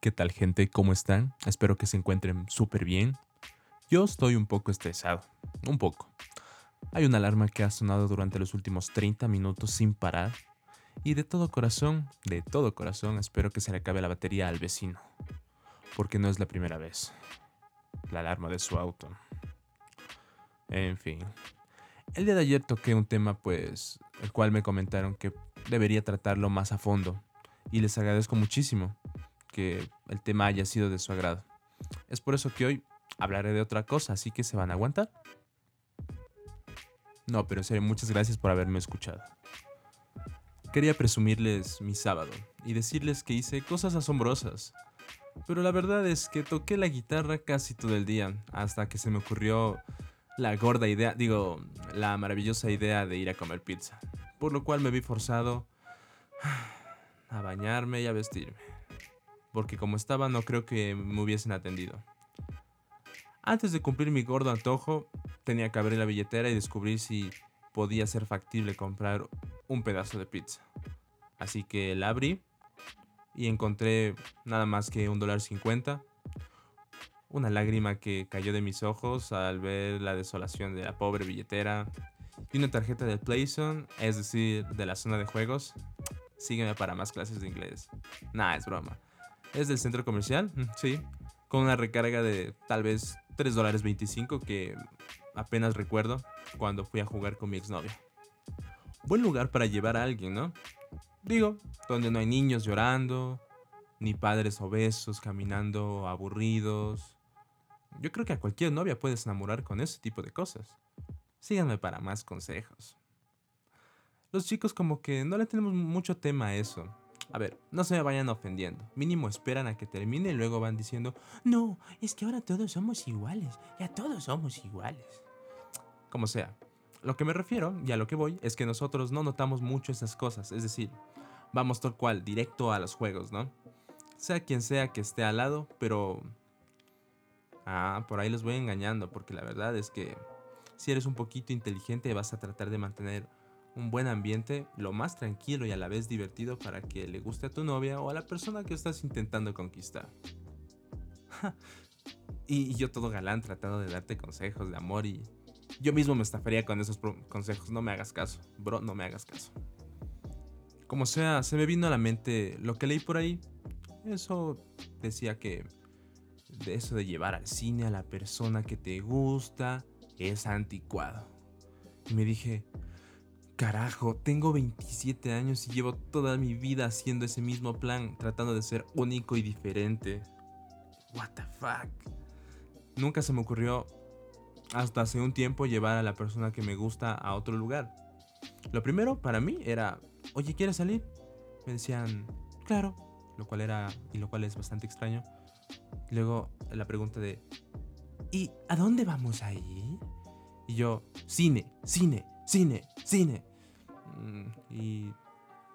¿Qué tal gente? ¿Cómo están? Espero que se encuentren súper bien. Yo estoy un poco estresado, un poco. Hay una alarma que ha sonado durante los últimos 30 minutos sin parar y de todo corazón, de todo corazón espero que se le acabe la batería al vecino, porque no es la primera vez. La alarma de su auto. En fin. El día de ayer toqué un tema pues el cual me comentaron que debería tratarlo más a fondo y les agradezco muchísimo que el tema haya sido de su agrado. Es por eso que hoy hablaré de otra cosa, así que se van a aguantar. No, pero en serio, muchas gracias por haberme escuchado. Quería presumirles mi sábado y decirles que hice cosas asombrosas. Pero la verdad es que toqué la guitarra casi todo el día, hasta que se me ocurrió la gorda idea, digo, la maravillosa idea de ir a comer pizza. Por lo cual me vi forzado a bañarme y a vestirme porque como estaba no creo que me hubiesen atendido. Antes de cumplir mi gordo antojo, tenía que abrir la billetera y descubrir si podía ser factible comprar un pedazo de pizza. Así que la abrí y encontré nada más que un dólar cincuenta. Una lágrima que cayó de mis ojos al ver la desolación de la pobre billetera. Y una tarjeta de Playzone, es decir, de la zona de juegos. Sígueme para más clases de inglés. Nah, es broma. Es del centro comercial, sí. Con una recarga de tal vez 3 dólares 25 que apenas recuerdo cuando fui a jugar con mi exnovia. Buen lugar para llevar a alguien, ¿no? Digo, donde no hay niños llorando, ni padres obesos caminando aburridos. Yo creo que a cualquier novia puedes enamorar con ese tipo de cosas. Síganme para más consejos. Los chicos como que no le tenemos mucho tema a eso. A ver, no se me vayan ofendiendo. Mínimo esperan a que termine y luego van diciendo, no, es que ahora todos somos iguales. Ya todos somos iguales. Como sea. Lo que me refiero y a lo que voy es que nosotros no notamos mucho esas cosas. Es decir, vamos tal cual, directo a los juegos, ¿no? Sea quien sea que esté al lado, pero... Ah, por ahí los voy engañando, porque la verdad es que si eres un poquito inteligente vas a tratar de mantener un buen ambiente, lo más tranquilo y a la vez divertido para que le guste a tu novia o a la persona que estás intentando conquistar. y yo todo galán tratando de darte consejos de amor y yo mismo me estafaría con esos consejos, no me hagas caso, bro, no me hagas caso. Como sea, se me vino a la mente lo que leí por ahí. Eso decía que de eso de llevar al cine a la persona que te gusta es anticuado. Y me dije, Carajo, tengo 27 años y llevo toda mi vida haciendo ese mismo plan, tratando de ser único y diferente. What the fuck? Nunca se me ocurrió hasta hace un tiempo llevar a la persona que me gusta a otro lugar. Lo primero para mí era, oye, ¿quieres salir? Me decían, claro, lo cual era y lo cual es bastante extraño. Luego la pregunta de, ¿y a dónde vamos a ir? Y yo, cine, cine, cine, cine. Y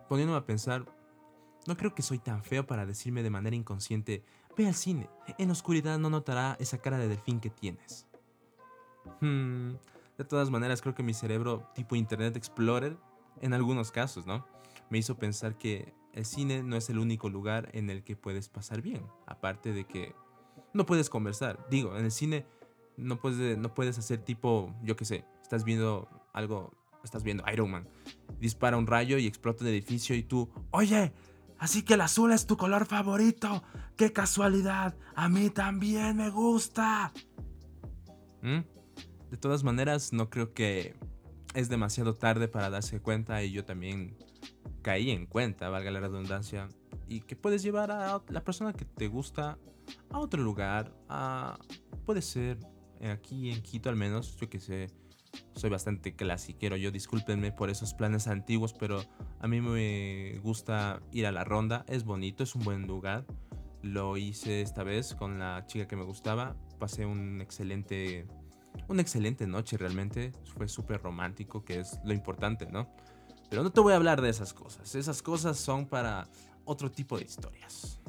poniéndome a pensar, no creo que soy tan feo para decirme de manera inconsciente, ve al cine, en oscuridad no notará esa cara de delfín que tienes. Hmm, de todas maneras, creo que mi cerebro tipo Internet Explorer, en algunos casos, ¿no? Me hizo pensar que el cine no es el único lugar en el que puedes pasar bien. Aparte de que no puedes conversar. Digo, en el cine no puedes, no puedes hacer tipo, yo qué sé, estás viendo algo estás viendo Iron Man, dispara un rayo y explota el edificio y tú, oye, así que el azul es tu color favorito, qué casualidad, a mí también me gusta. ¿Mm? De todas maneras, no creo que es demasiado tarde para darse cuenta y yo también caí en cuenta, valga la redundancia, y que puedes llevar a la persona que te gusta a otro lugar, a, puede ser aquí en Quito al menos, yo que sé, soy bastante clasiquero. Yo discúlpenme por esos planes antiguos, pero a mí me gusta ir a la ronda. Es bonito, es un buen lugar. Lo hice esta vez con la chica que me gustaba. Pasé un excelente, una excelente noche realmente. Fue súper romántico, que es lo importante, ¿no? Pero no te voy a hablar de esas cosas. Esas cosas son para otro tipo de historias.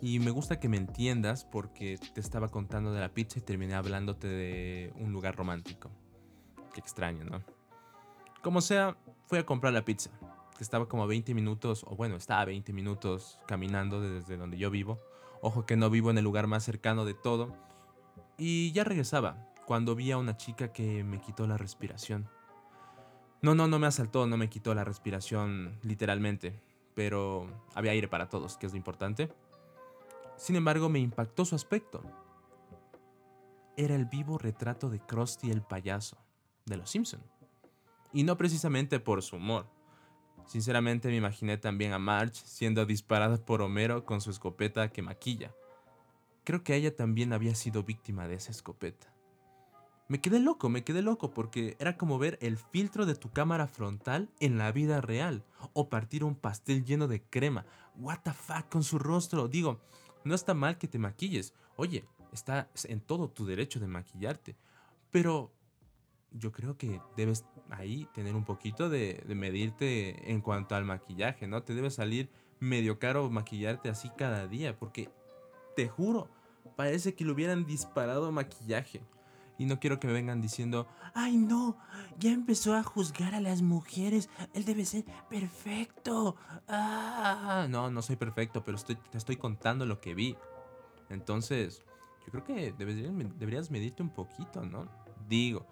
Y me gusta que me entiendas porque te estaba contando de la pizza y terminé hablándote de un lugar romántico extraño, ¿no? Como sea, fui a comprar la pizza. que estaba como a 20 minutos, o bueno, estaba a 20 minutos caminando desde donde yo vivo. Ojo que no vivo en el lugar más cercano de todo. Y ya regresaba, cuando vi a una chica que me quitó la respiración. No, no, no me asaltó, no me quitó la respiración literalmente, pero había aire para todos, que es lo importante. Sin embargo, me impactó su aspecto. Era el vivo retrato de Krusty el payaso, de los Simpson. Y no precisamente por su humor. Sinceramente me imaginé también a Marge siendo disparada por Homero con su escopeta que maquilla. Creo que ella también había sido víctima de esa escopeta. Me quedé loco, me quedé loco porque era como ver el filtro de tu cámara frontal en la vida real o partir un pastel lleno de crema. What the fuck con su rostro. Digo, no está mal que te maquilles. Oye, está en todo tu derecho de maquillarte. Pero yo creo que debes ahí tener un poquito de, de, medirte en cuanto al maquillaje, ¿no? Te debe salir medio caro maquillarte así cada día, porque te juro, parece que le hubieran disparado maquillaje. Y no quiero que me vengan diciendo, ay no, ya empezó a juzgar a las mujeres, él debe ser perfecto. Ah, no, no soy perfecto, pero estoy, te estoy contando lo que vi. Entonces, yo creo que deberías, deberías medirte un poquito, ¿no? Digo,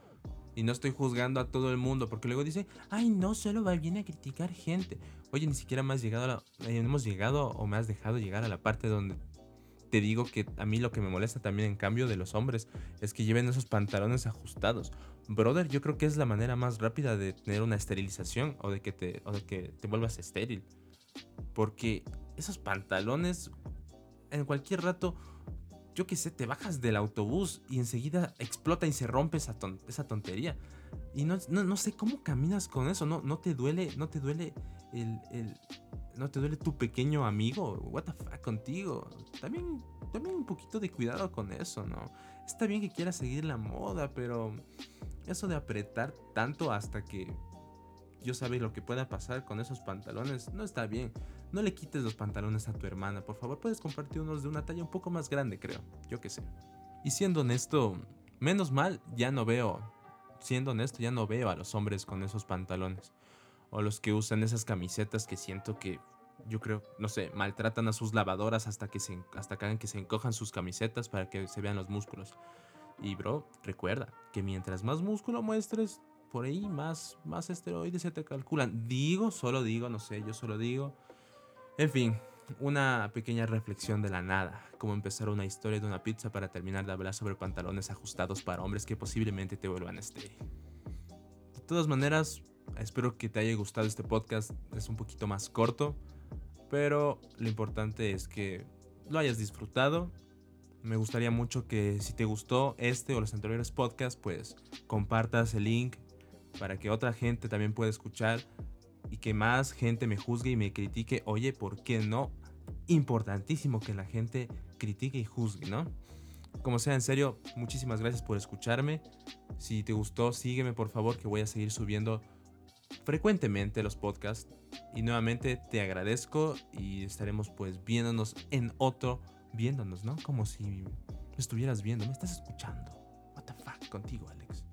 y no estoy juzgando a todo el mundo, porque luego dice, ay no, solo va bien a criticar gente. Oye, ni siquiera me has llegado a la, eh, hemos llegado o me has dejado llegar a la parte donde te digo que a mí lo que me molesta también en cambio de los hombres es que lleven esos pantalones ajustados. Brother, yo creo que es la manera más rápida de tener una esterilización o de que te, o de que te vuelvas estéril. Porque esos pantalones en cualquier rato, yo qué sé, te bajas del autobús y enseguida explota y se rompe esa, esa tontería. Y no, no, sé cómo caminas con eso, no, no te duele, no te duele el, ¿No te duele tu pequeño amigo? What the fuck contigo. También, también un poquito de cuidado con eso, ¿no? Está bien que quieras seguir la moda, pero eso de apretar tanto hasta que yo sabe lo que pueda pasar con esos pantalones no está bien. No le quites los pantalones a tu hermana, por favor. Puedes compartir unos de una talla un poco más grande, creo. Yo qué sé. Y siendo honesto, menos mal ya no veo. Siendo honesto, ya no veo a los hombres con esos pantalones o los que usan esas camisetas que siento que yo creo, no sé, maltratan a sus lavadoras hasta que se hasta que se encojan sus camisetas para que se vean los músculos. Y bro, recuerda que mientras más músculo muestres, por ahí más más esteroides se te calculan. Digo, solo digo, no sé, yo solo digo. En fin, una pequeña reflexión de la nada, como empezar una historia de una pizza para terminar de hablar sobre pantalones ajustados para hombres que posiblemente te vuelvan estéril. De todas maneras, Espero que te haya gustado este podcast. Es un poquito más corto, pero lo importante es que lo hayas disfrutado. Me gustaría mucho que si te gustó este o los anteriores podcasts, pues compartas el link para que otra gente también pueda escuchar y que más gente me juzgue y me critique. Oye, ¿por qué no? Importantísimo que la gente critique y juzgue, ¿no? Como sea, en serio, muchísimas gracias por escucharme. Si te gustó, sígueme por favor que voy a seguir subiendo frecuentemente los podcasts. Y nuevamente te agradezco y estaremos pues viéndonos en otro, viéndonos, ¿no? Como si estuvieras viendo, me estás escuchando. What the fuck contigo, Alex.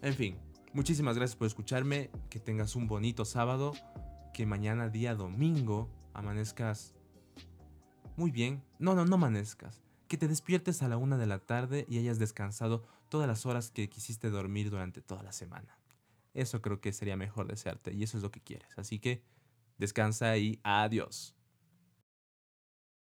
En fin, muchísimas gracias por escucharme, que tengas un bonito sábado, que mañana día domingo amanezcas muy bien. No, no, no amanezcas. Que te despiertes a la una de la tarde y hayas descansado todas las horas que quisiste dormir durante toda la semana. Eso creo que sería mejor desearte y eso es lo que quieres. Así que descansa y adiós.